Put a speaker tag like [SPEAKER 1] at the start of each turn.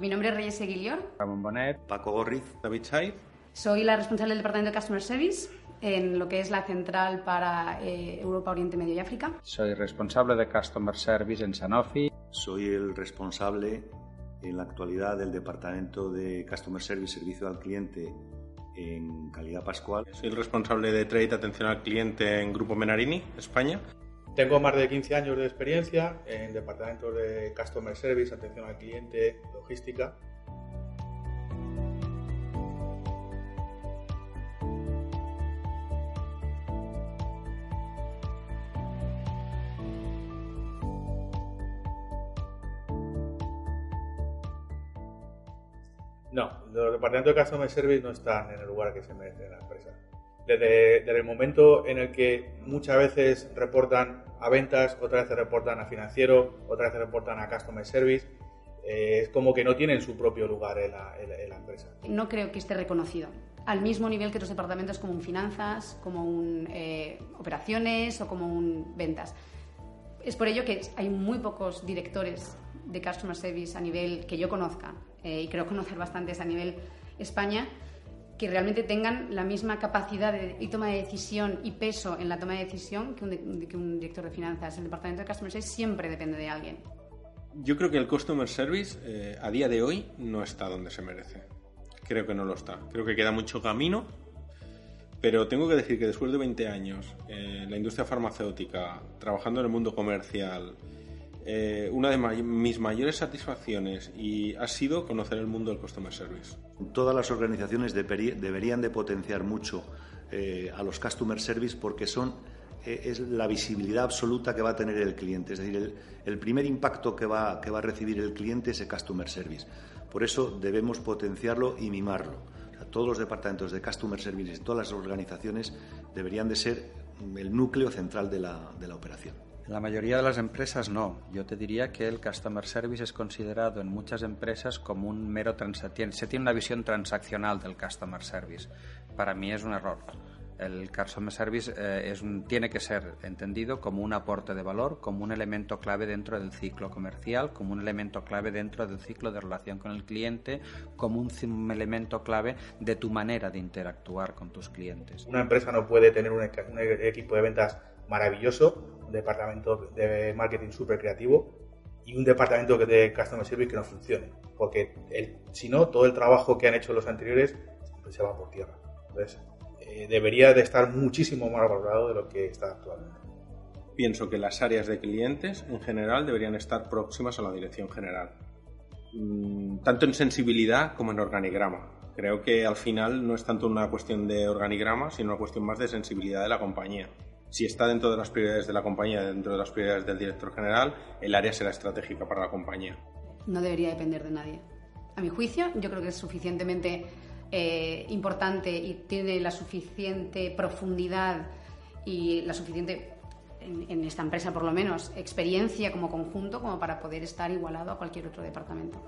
[SPEAKER 1] Mi nombre es Reyes Eguilior.
[SPEAKER 2] Ramón Bonet.
[SPEAKER 3] Paco Gorriz.
[SPEAKER 4] David Chay.
[SPEAKER 1] Soy la responsable del Departamento de Customer Service en lo que es la central para eh, Europa, Oriente Medio y África.
[SPEAKER 2] Soy responsable de Customer Service en Sanofi.
[SPEAKER 3] Soy el responsable en la actualidad del Departamento de Customer Service, Servicio al Cliente en Calidad Pascual.
[SPEAKER 4] Soy el responsable de Trade Atención al Cliente en Grupo Menarini, España.
[SPEAKER 5] Tengo más de 15 años de experiencia en departamentos de Customer Service, atención al cliente, logística. No, los departamentos de Customer Service no están en el lugar que se merece en la empresa. Desde, desde, el momento en el que muchas veces reportan a ventas, otras veces reportan a financiero, otras veces reportan a Customer Service, eh, es como que no tienen su propio lugar en la, en, en la, empresa.
[SPEAKER 1] No creo que esté reconocido al mismo nivel que otros departamentos como un finanzas, como un eh, operaciones o como un ventas. Es por ello que hay muy pocos directores de Customer Service a nivel que yo conozca, eh, y creo conocer bastantes a nivel España, que realmente tengan la misma capacidad de, y toma de decisión y peso en la toma de decisión que un, que un, director de finanzas. El departamento de Customer Service siempre depende de alguien.
[SPEAKER 4] Yo creo que el Customer Service eh, a día de hoy no está donde se merece. Creo que no lo está. Creo que queda mucho camino. Pero tengo que decir que después de 20 años en la industria farmacéutica, trabajando en el mundo comercial, eh, una de may mis mayores satisfacciones y ha sido conocer el mundo del customer service.
[SPEAKER 3] Todas las organizaciones deberían de potenciar mucho eh, a los customer service porque son eh, es la visibilidad absoluta que va a tener el cliente, es decir, el, el primer impacto que va, que va, a recibir el cliente es el customer service. Por eso debemos potenciarlo y mimarlo. Todos los departamentos de customer service y todas las organizaciones deberían de ser el núcleo central de la, de la operación.
[SPEAKER 2] La mayoría de las empresas no. Yo te diría que el customer service es considerado en muchas empresas como un mero transacción. Se tiene una visión transaccional del customer service. Para mí es un error. El customer service eh, tiene que ser entendido como un aporte de valor, como un elemento clave dentro del ciclo comercial, como un elemento clave dentro del ciclo de relación con el cliente, como un, elemento clave de tu manera de interactuar con tus clientes.
[SPEAKER 5] Una empresa no puede tener un equipo de ventas maravilloso, un departamento de marketing súper creativo y un departamento de customer service que no funcione. Porque el, si no, todo el trabajo que han hecho los anteriores pues se va por tierra. Entonces, eh, debería de estar muchísimo más valorado de lo que está actualmente.
[SPEAKER 4] Pienso que las áreas de clientes en general deberían estar próximas a la dirección general, mm, tanto en sensibilidad como en organigrama. Creo que al final no es tanto una cuestión de organigrama, sino una cuestión más de sensibilidad de la compañía si está dentro de las prioridades de la compañía, dentro de las prioridades del director general, el área será estratégica para la compañía.
[SPEAKER 1] No debería depender de nadie. A mi juicio, yo creo que es suficientemente eh, importante y tiene la suficiente profundidad y la suficiente, en, en esta empresa por lo menos, experiencia como conjunto como para poder estar igualado a cualquier otro departamento.